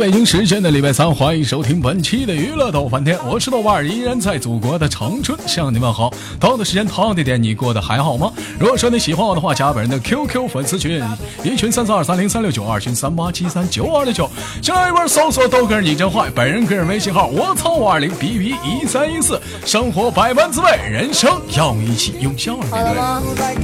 北京时间的礼拜三，欢迎收听本期的娱乐逗翻天，我是豆瓣儿，依然在祖国的长春向你们好。同样的时间，同样的点，你过得还好吗？如果说你喜欢我的话，加本人的 QQ 粉丝群，一群三四二三零三六九，二群三八七三九二六九，进来一波搜索豆哥你真坏，本人个人微信号我操五二零 B B 一三一四，生活百般滋味，人生要一起用笑容面对。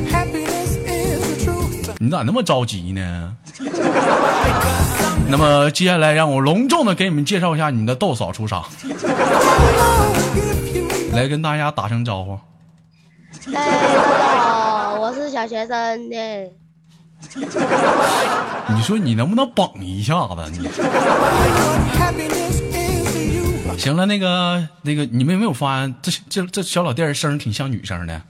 你咋那么着急呢？那么接下来让我隆重的给你们介绍一下你们的豆嫂出场，来跟大家打声招呼。哎，大家好，我是小学生呢。你说你能不能绷一下子？你行了，那个那个，你们有没有发现这这这小老弟儿声儿挺像女生的？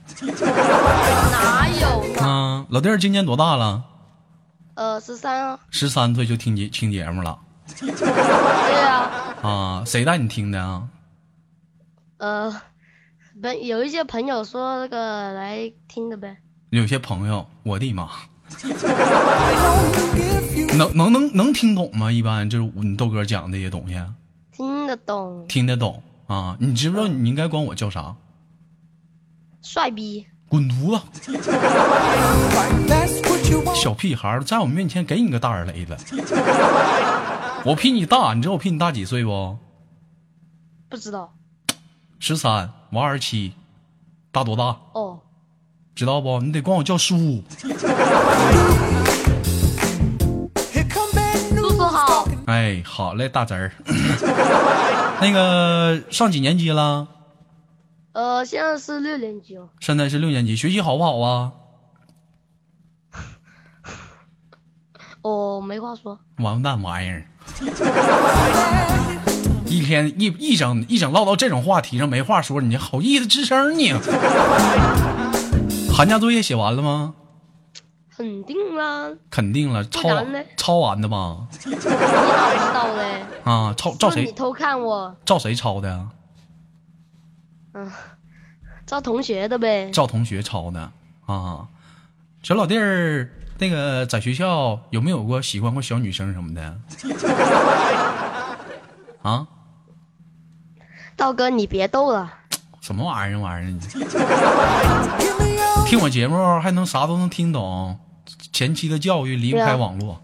哪有呢？啊，老弟儿今年多大了？呃，十三啊。十三岁就听节听节目了对呀、啊？谁带你听的啊？呃，朋有一些朋友说那个来听的呗。有些朋友，我的妈，能能能能听懂吗？一般就是你豆哥讲这些东西，听得懂，听得懂啊？你知不知道你应该管我叫啥？帅逼，滚犊子！小屁孩儿在我面前给你个大耳雷子，我比你大，你知道我比你大几岁不？不知道十三，我二十七，大多大？哦。知道不？你得管我叫叔。叔叔好，哎，好嘞，大侄儿。那个上几年级了？呃，现在是六年级哦。现在是六年级，学习好不好啊？哦，没话说。完蛋玩意儿！一天一一整一整唠到这种话题上没话说，你好意思吱声你？寒假作业写完了吗？肯定啦，肯定了，抄抄完的吧？你咋知道嘞？啊，抄照谁你偷看我？照谁抄的呀？嗯，照同学的呗。照同学抄的啊。小老弟儿，那个在学校有没有过喜欢过小女生什么的？啊？道哥，你别逗了。什么玩意儿玩意儿？你听我节目还能啥都能听懂？前期的教育离不开网络。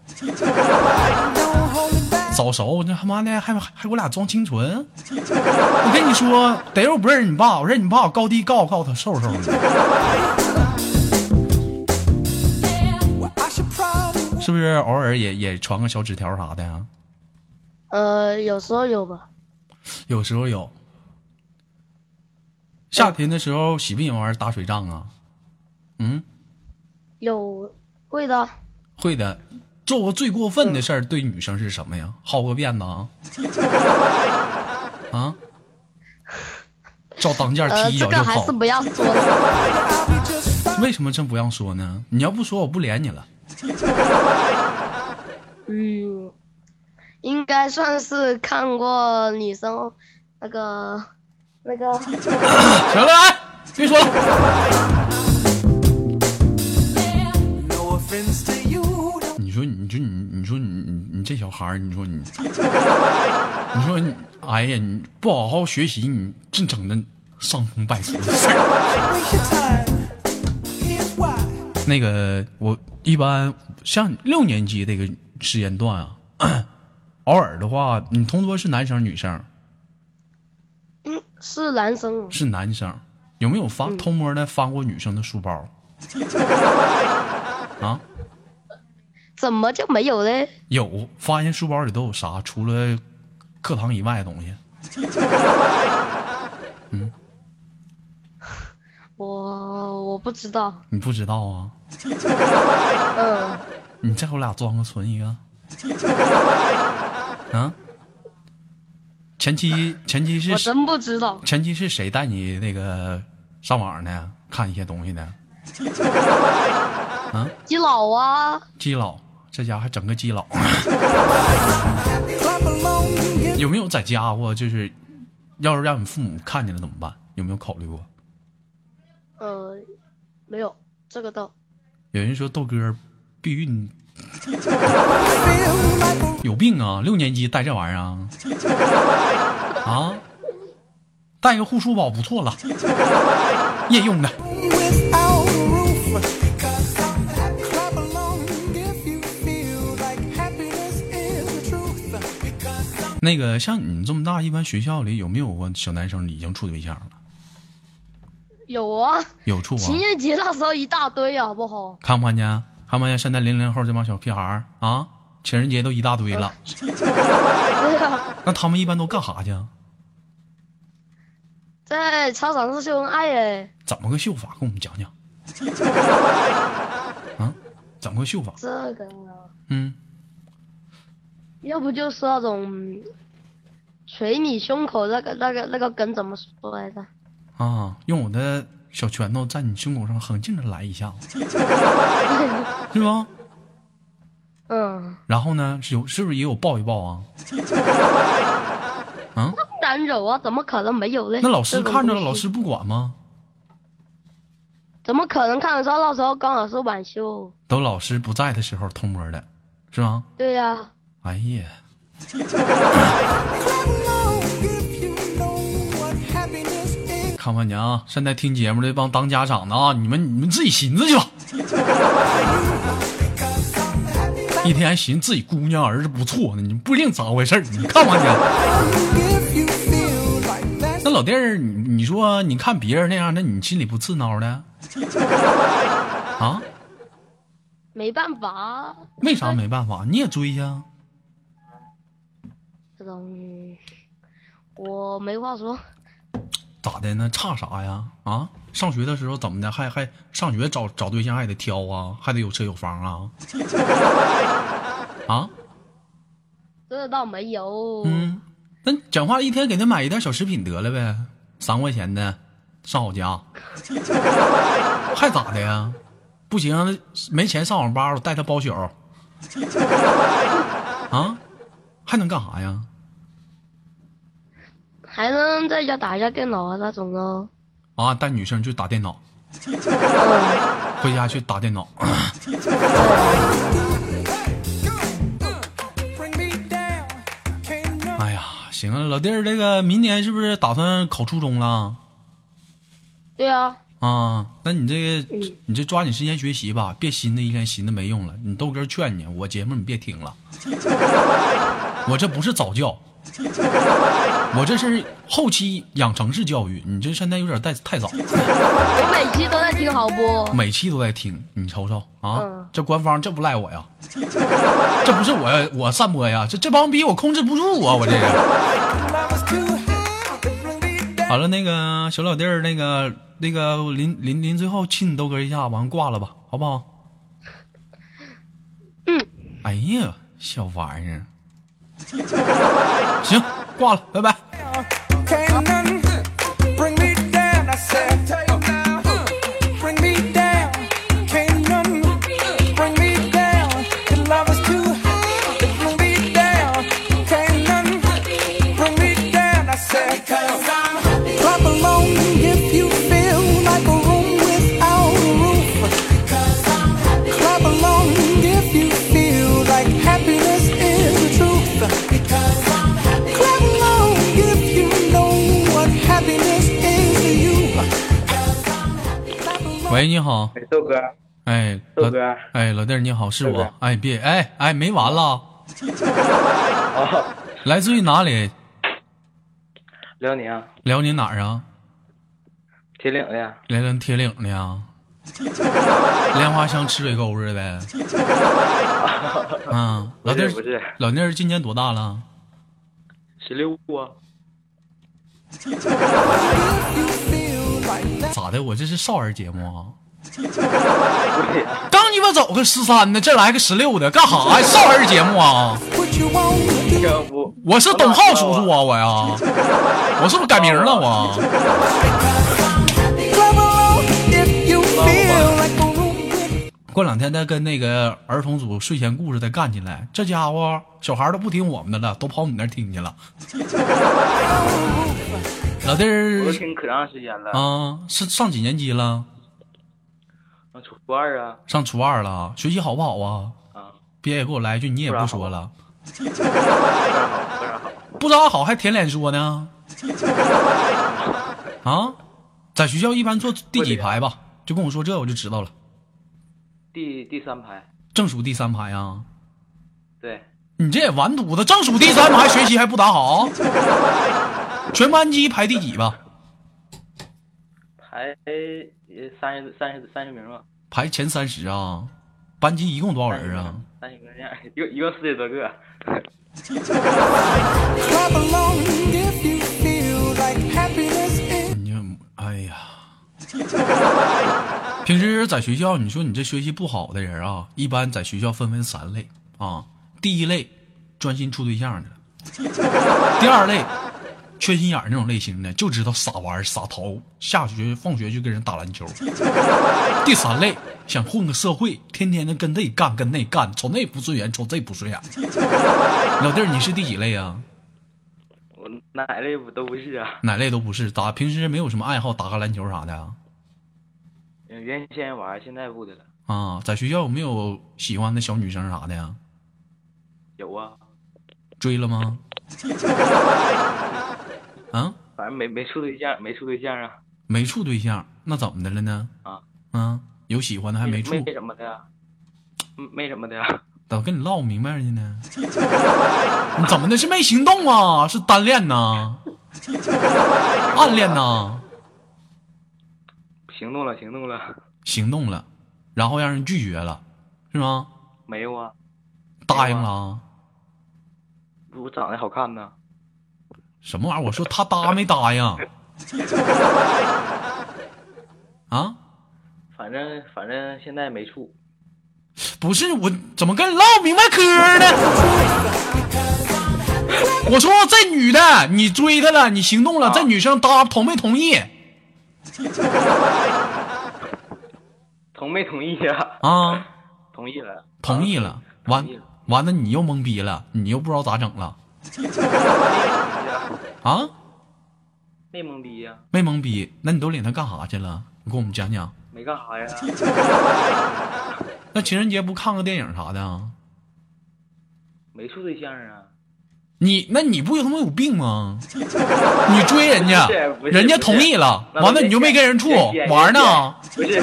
早熟，这他妈的还还还给我俩装清纯。我跟你说，得我不认识你爸，我认识你爸，我高低告告他瘦瘦的。是不是偶尔也也传个小纸条啥的呀？呃，有时候有吧。有时候有。夏天的时候喜不喜欢玩打水仗啊？嗯，有会的，会的。做过最过分的事儿对女生是什么呀？薅个辫子啊？啊？照当间呃，踢一脚就跑这个还是？不要说了。为什么真不让说呢？你要不说，我不连你了。嗯，应该算是看过女生那个那个，行了，来，别说了。你说，你说你，你说你，你你这小孩儿，你说你，你说你，哎呀，你不好好学习，你净整那伤风败俗的事。那个，我一般像六年级这个时间段啊，偶尔的话，你同桌是男生女生？嗯，是男生。是男生，有没有翻偷摸的翻过女生的书包？啊，怎么就没有嘞？有，发现书包里都有啥？除了课堂以外的东西。嗯 我我不知道。你不知道啊？嗯，你再给我俩装个存一个。啊？前期前期是我真不知道。前期是谁带你那个上网呢？看一些东西呢？基佬啊，基佬，这家伙还整个基佬。有没有在家过？就是要是让你父母看见了怎么办？有没有考虑过？呃，没有这个倒。有人说豆哥避孕 有病啊！六年级带这玩意儿啊？啊？带个护舒宝不错了，夜用的。那个像你这么大，一般学校里有没有过小男生已经处对象了？有啊，有处啊。情人节那时候一大堆，好不好？看不看见？看不看见？现在零零后这帮小屁孩儿啊，情人节都一大堆了。那他们一般都干啥去啊？在操场上秀恩爱哎。怎么个秀法？跟我们讲讲。啊？怎么个秀法？这个啊，嗯，要不就是那种捶你胸口那个那个那个梗怎么说来着？啊，用我的小拳头在你胸口上狠劲的来一下子，是吧？嗯，然后呢，是有是不是也有抱一抱啊？啊？当然有啊，怎么可能没有嘞？那老师看着了，老师不管吗？怎么可能看得着？到时候刚好是晚修。都老师不在的时候偷摸的，是吗？对呀、哎呀，看不看见啊？现在听节目的这帮当家长的啊，你们你们自己寻思去吧。一天还寻思自己姑娘儿子不错呢，你不一定咋回事儿你看不看见？那老弟儿，你你说你看别人那样，那你心里不刺挠的？啊？没办法，为啥没办法？你也追呀？这种我没话说。咋的？呢差啥呀？啊？上学的时候怎么的？还还上学找找对象还得挑啊，还得有车有房啊？啊？这倒没有。嗯，那讲话一天给他买一袋小食品得了呗，三块钱的，上我家，还咋的呀？不行，没钱上网吧，我带他包宿。啊？还能干啥呀？还能在家打一下电脑啊那种咯。啊，带女生去打电脑，嗯，回家去打电脑。哎呀，行了，老弟儿，这个明年是不是打算考初中了？对啊，啊，那你这个，嗯你这抓紧时间学习吧，别寻思一天寻思没用了。你豆哥劝你，我节目你别听了，我这不是早教，我这是后期养成式教育，你这现在有点太太早，我每期都在听，好不？每期都在听，你瞅瞅啊，嗯这官方这不赖我呀，这不是我我散播呀，这这帮逼我控制不住啊，我这个。好了，那个小老弟儿，那个那个临临临最后亲你豆哥一下，完挂了吧，好不好？嗯。哎呀，小玩意儿。行，挂了，拜拜。Can't none 喂，你好，哎，豆哥，哎，老豆哥，哎，老弟儿你好，是我，哎，别，哎哎，没完了，哦，来自于哪里？辽宁。辽宁哪儿啊？铁岭的，辽宁铁岭的呀。莲花乡赤水沟子呗。嗯，老弟儿不是。老弟儿今年多大了？十六啊，咋的？我这是少儿节目啊？刚鸡巴走个十三的，这来个十六的，干啥呀？少儿节目啊我是董浩叔叔啊，我呀，我是不是改名了我过两天再跟那个儿童组睡前故事再干起来，这家伙小孩都不听我们的了，都跑你那听去了。老弟我儿都听可长时间了，啊，是上几年级了？上初二啊，上初二了，学习好不好啊？啊，别也给我来一句，你也不说了。不咋好还舔脸说呢？啊，在学校一般坐第几排吧？就跟我说这我就知道了，第第三排，正数第三排啊。对，你这也完犊子，正数第三排学习还不咋好？全班级排第几吧？排呃三十三十三十名吧。排前三十啊？班级一共多少人啊？三十名这样，一共一共四十多个。哎呀，平时在学校，你说你这学习不好的人啊，一般在学校分为三类啊。第一类，专心处对象的；第二类，缺心眼儿那种类型的，就知道傻玩儿撒淘，下学放学就跟人打篮球；第三类，想混个社会，天天的跟这干跟那干，瞅那不顺眼，瞅这不顺眼。老弟儿，你是第几类啊？我哪类不都不是啊？哪类都不是，打平时没有什么爱好，打个篮球啥的原先玩，现在不的了。啊，在学校有没有喜欢的小女生啥的呀？有啊，追了吗？啊，反正没没处对象，没处对象啊。没处对象，那怎么的了呢？啊，啊，有喜欢的还没处，没什么的呀，嗯没什么的呀。咋跟你唠明白去呢？你怎么的？是没行动啊？是单恋呐？暗恋呐？行动了，行动了，行动了，然后让人拒绝了，是吗？没有啊，答应了啊？我长得好看呢。什么玩意儿？我说他答没答应？啊？反正反正现在没处。不是我怎么跟你唠明白嗑呢？我说这女的你追她了，你行动了，啊这女生答同没同意同没同意呀、啊？同意了。同意了，完完了你又懵逼了，你又不知道咋整了啊？没懵逼呀、没懵逼，那你都领他干啥去了？你给我们讲讲。没干啥呀？那情人节不看个电影啥的啊？没处对象啊？你那你不他妈有病吗？你追人家人家同意了，完了你就没跟人处玩呢？不是不是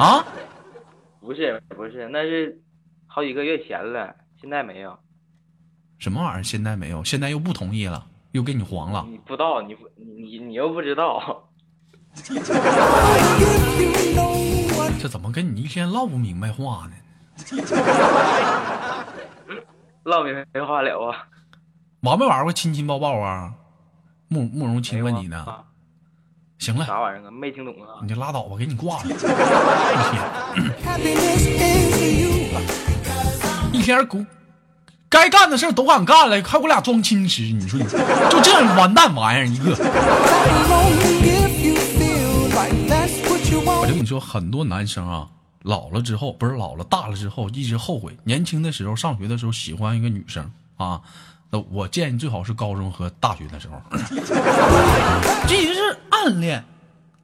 啊？不是不是，那是好几个月前了，现在没有。什么玩意儿？现在没有，现在又不同意了，又给你黄了。你不知道，你不你你又不知道这怎么跟你一天唠不明白话呢？唠明白话聊啊。玩没玩过亲亲抱抱啊？慕慕容亲问你呢。啊行了，啥玩意儿啊？没听懂啊？你就拉倒吧，给你挂了。一.天一天 狗该干的事都敢干了，还我俩装矜持，你说你就这完蛋玩意儿一个。我 want. 跟你说，很多男生啊，老了之后不是老了，大了之后一直后悔。年轻的时候，上学的时候喜欢一个女生啊，那我建议最好是高中和大学的时候，这也是暗恋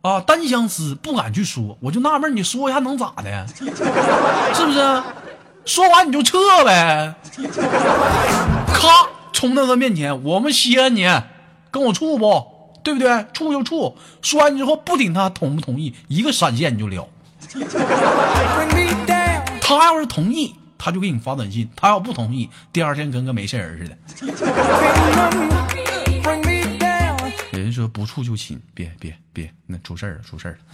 啊，单相思，不敢去说。我就纳闷，你说一下能咋的？是不是？说完你就撤呗，咔冲到他面前，我们稀罕你，跟我处不？对不对？处就处，说完之后不顶他同不同意，一个闪现你就了。他要是同意，他就给你发短信；他要不同意，第二天跟个没事人似的。人说不处就亲，别别别，那出事儿了，出事儿了。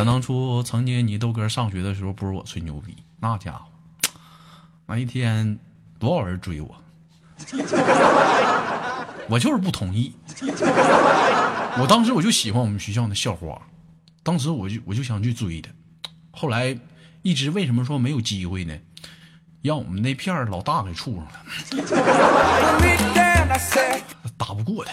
想当初，曾经你豆哥上学的时候，不是我吹牛逼，那家伙，那一天多少人追我，我就是不同意。我当时我就喜欢我们学校那校花，当时我就我就想去追她，后来一直为什么说没有机会呢？让我们那片老大给处上了，打不过他。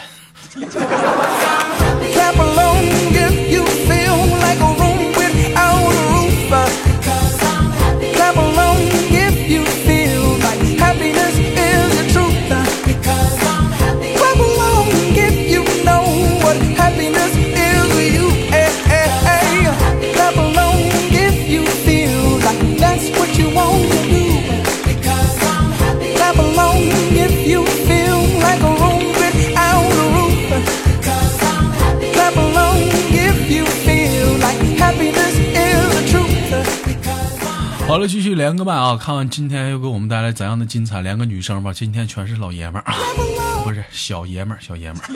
继续连个麦啊！看看今天又给我们带来怎样的精彩？连个女生吧，今天全是老爷们儿，不是小爷们儿，小爷们儿。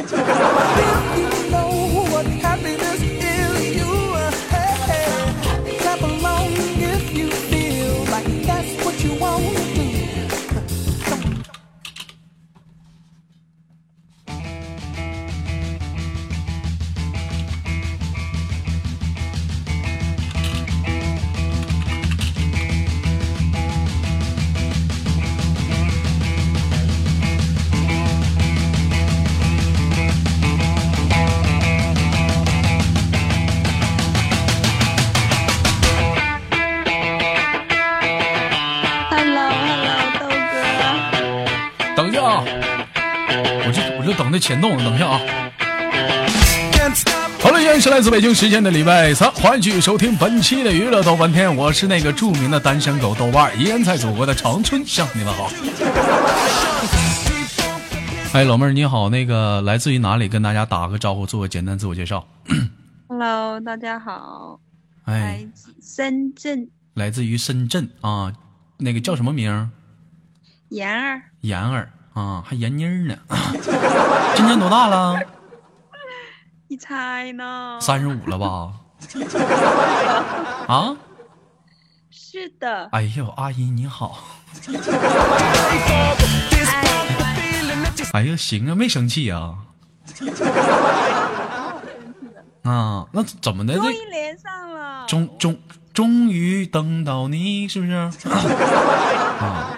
就我就等着前动，等一下啊。好了，依然是来自北京时间的礼拜三，欢迎继续收听本期的娱乐豆瓣天，我是那个著名的单身狗豆瓣儿，依然在祖国的长春向你们好。哎，老妹儿你好，那个来自于哪里？跟大家打个招呼，做个简单自我介绍。Hello，大家好，哎来，自深圳来自于深圳啊，那个叫什么名儿？妍儿，妍儿啊，还闫妮儿呢。今年多大了？你猜呢？三十五了吧？啊？是的，哎呦，阿姨你好。哎呀，行啊，没生气啊。啊，那怎么的？这终于连上了。终终终于等到你，是不是？啊，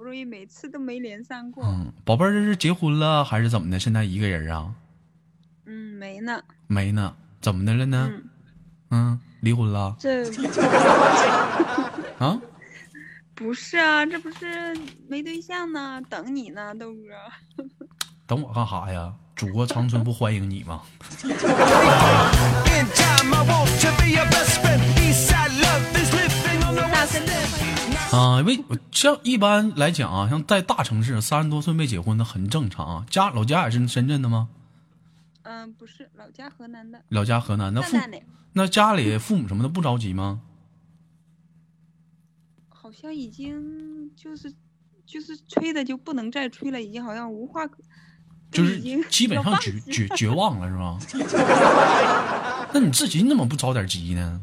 不容易每次都没连上过。嗯，宝贝儿，这是结婚了还是怎么的？现在一个人啊？嗯，没呢。没呢，怎么的了呢？嗯，嗯，离婚了这 啊？不是啊，这不是没对象呢，等你呢，豆哥。等我干啥呀？祖国长春不欢迎你吗？啊，为像一般来讲啊，像在大城市，三十多岁没结婚的很正常啊。家老家也是深圳的吗？嗯，不是，老家河南的。老家河南的父那家里父母什么的不着急吗？好像已经就是就是催的就不能再催了，已经好像无话可，就是基本上绝绝绝望了是吧？那你自己你怎么不着点急呢？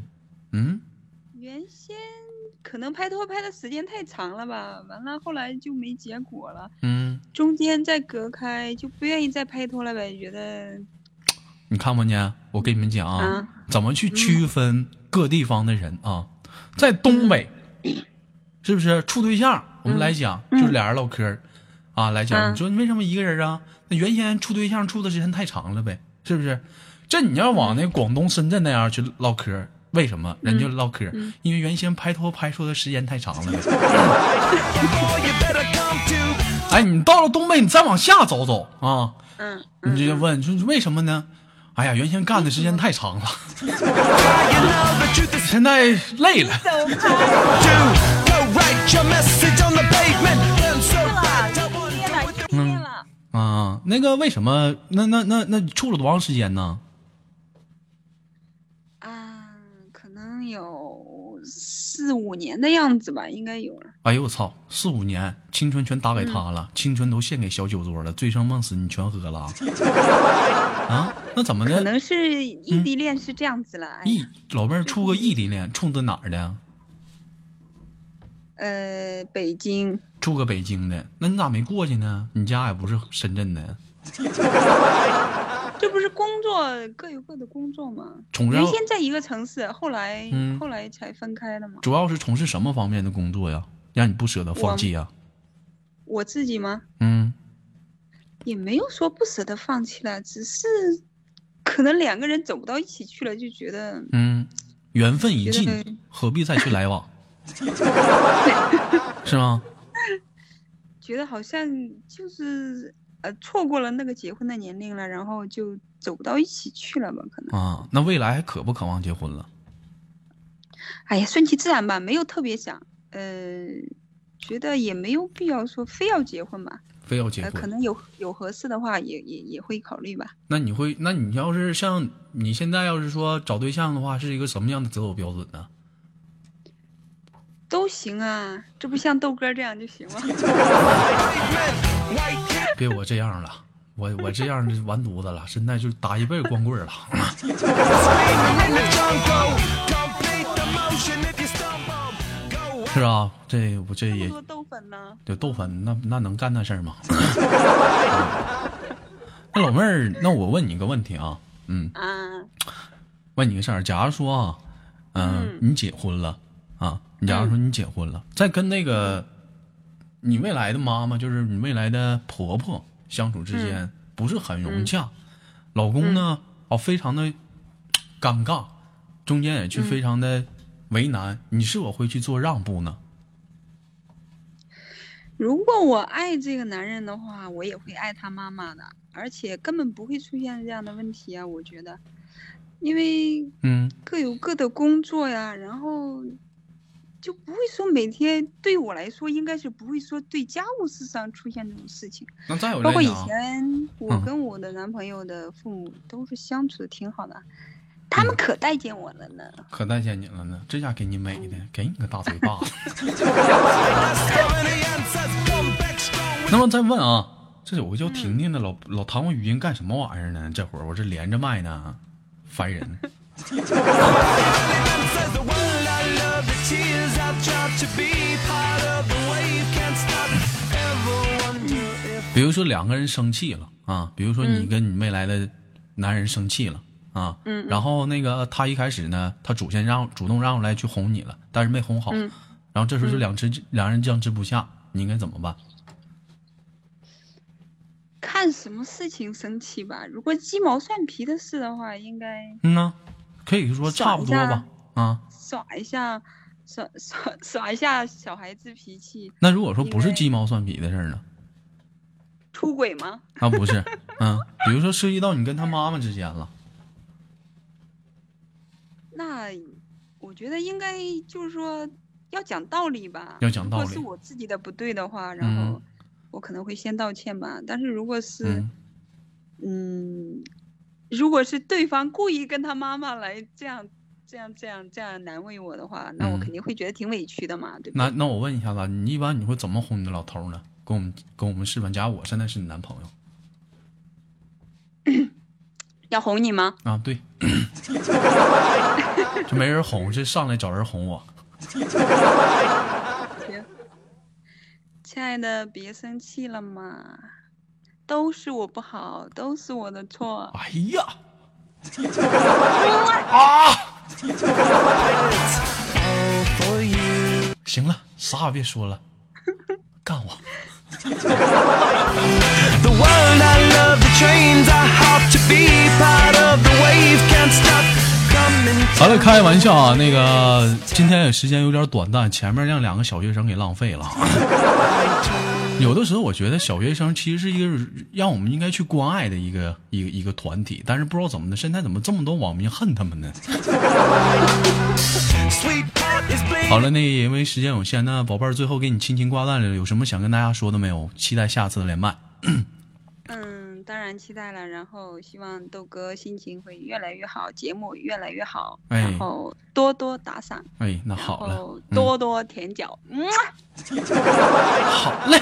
可能拍拖拍的时间太长了吧，完了后来就没结果了，嗯，中间再隔开就不愿意再拍拖了呗，觉得你看不见？我跟你们讲啊，啊怎么去区分各地方的人啊？在东北，是不是处对象？我们来讲，就是俩人唠嗑儿啊，来讲，嗯你说你为什么一个人啊？那原先处对象处的时间太长了呗，是不是？这你要往那广东深圳那样去唠嗑儿，为什么人家唠嗑儿？因为原先拍拖拍出的时间太长了. 哎，你到了东北，你再往下走走啊，嗯你就问说为什么呢？哎呀，原先干的时间太长了 现在累了。走开 due. Go write your message on the pavement. Burn so 了，bright, 异 I 地 wanna 恋了，异地恋了。啊，那个为什么？那那那那处了多长时间呢？啊，可能有四五年的样子吧，应该有了。哎呦我操，四五年青春全打给他了，青春都献给小酒桌了，醉生梦死你全喝了啊 啊？那怎么的？可能是异地恋是这样子了。异老妹儿处个异地恋，冲的哪儿的？呃，北京处个北京的，那你咋没过去呢？你家也不是深圳的，这不是工作各有各的工作吗？原先在一个城市，后来、嗯后来才分开的嘛。主要是从事什么方面的工作呀？让你不舍得放弃呀？我自己吗？嗯，也没有说不舍得放弃了，只是可能两个人走不到一起去了，就觉得嗯，缘分已尽，何必再去来往？是吗？觉得好像就是呃错过了那个结婚的年龄了，然后就走不到一起去了吧？可能，啊，那未来还渴不渴望结婚了？哎呀，顺其自然吧，没有特别想，呃，觉得也没有必要说非要结婚吧，呃，非要结婚？可能有有合适的话也也也会考虑吧。那你会，那你要是像你现在要是说找对象的话，是一个什么样的择偶标准呢？都行啊，这不像豆哥这样就行吗？别我这样了，我我这样就完犊子了，现在就打一辈子光棍了。是啊，这我这也多豆粉呢？对豆粉，那那能干那事儿吗？那老妹儿，那我问你个问题啊，嗯，啊，问你个事儿，假如说啊，嗯，你结婚了啊，你假如说你结婚了，在跟那个你未来的妈妈，就是你未来的婆婆相处之间，不是很融洽，老公呢，哦，非常的尴尬，中间也去非常的为难，你是否会去做让步呢？如果我爱这个男人的话，我也会爱他妈妈的，而且根本不会出现这样的问题啊！我觉得，因为嗯。各有各的工作呀，然后就不会说每天对我来说，应该是不会说对家务事上出现这种事情。那再有包括以，前我嗯跟我的男朋友的父母都是相处的挺好的，他们可待见我了呢。可待见你了呢，这下给你美的，给你个大嘴巴子。那么再问啊，这有个叫婷婷的老老弹我语音干什么玩意儿呢？这会儿我这连着麦呢，烦人。比如说两个人生气了啊，比如说你跟你未来的男人生气了啊，然后那个他一开始呢，他主先让主动让出来去哄你了，但是没哄好，嗯然后这时候就两只两人僵持不下，你应该怎么办？看什么事情生气吧。如果鸡毛蒜皮的事的话，应该嗯呢，可以说差不多吧啊。耍一下，耍耍耍一下小孩子脾气。那如果说不是鸡毛蒜皮的事儿呢？出轨吗？啊，不是，嗯，比如说涉及到你跟他妈妈之间了，那我觉得应该就是说要讲道理吧。要讲道理如果是我自己的不对的话，然嗯后我可能会先道歉吧。但是如果是嗯，嗯，如果是对方故意跟他妈妈来这样、这样、这样、这样难为我的话，那我嗯肯定会觉得挺委屈的嘛，对吧？那那我问一下子，你一般你会怎么哄你的老头呢？跟我们跟我们示范，假如我现在是你男朋友 要哄你吗？啊，对，就没人哄，就上来找人哄我，行，亲爱的，别生气了嘛，都是我不好，都是我的错。哎呀，啊！行了啥也别说了干我。完了开玩笑啊那个今天也时间有点短暂前面让两个小学生给浪费了。有的时候，我觉得小学生其实是一个让我们应该去关爱的一个一个一个团体，但是不知道怎么的，现在怎么这么多网民恨他们呢？好了，那因为时间有限，那宝贝儿最后给你亲亲挂断了，有什么想跟大家说的没有？期待下次的连麦。嗯，当然期待了，然后希望豆哥心情会越来越好，节目越来越好，哎。然后多多打赏，哎，那然好了多多舔脚，嗯。好嘞，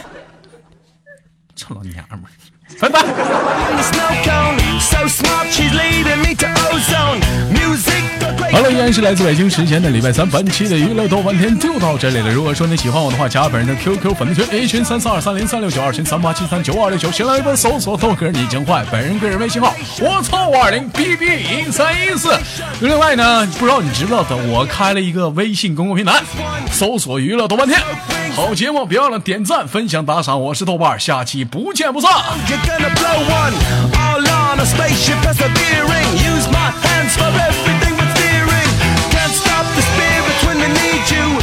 臭老娘们儿，拜拜。in the snow cone. So smart, she's leading me to ozone. Music, the great 好了，依然是来自北京时间的礼拜三，本期的娱乐豆半天就到这里了。如果说你喜欢我的话，加本人的 QQ 粉丝群 A 群三四二三零三六九，二群三八七三九二六九，新来一波搜索豆哥你真坏，本人个人微信号我操五二零 B B 一三一四。另外呢，不知道你知不知道的，我开了一个微信公共平台，搜索娱乐豆半天。好节目，别忘了点赞、分享、打赏。我是豆瓣儿，下期不见不散。You're gonna blow one all on a spaceship persevering. Use my hands for everything but steering. Can't stop the spirit when they need you.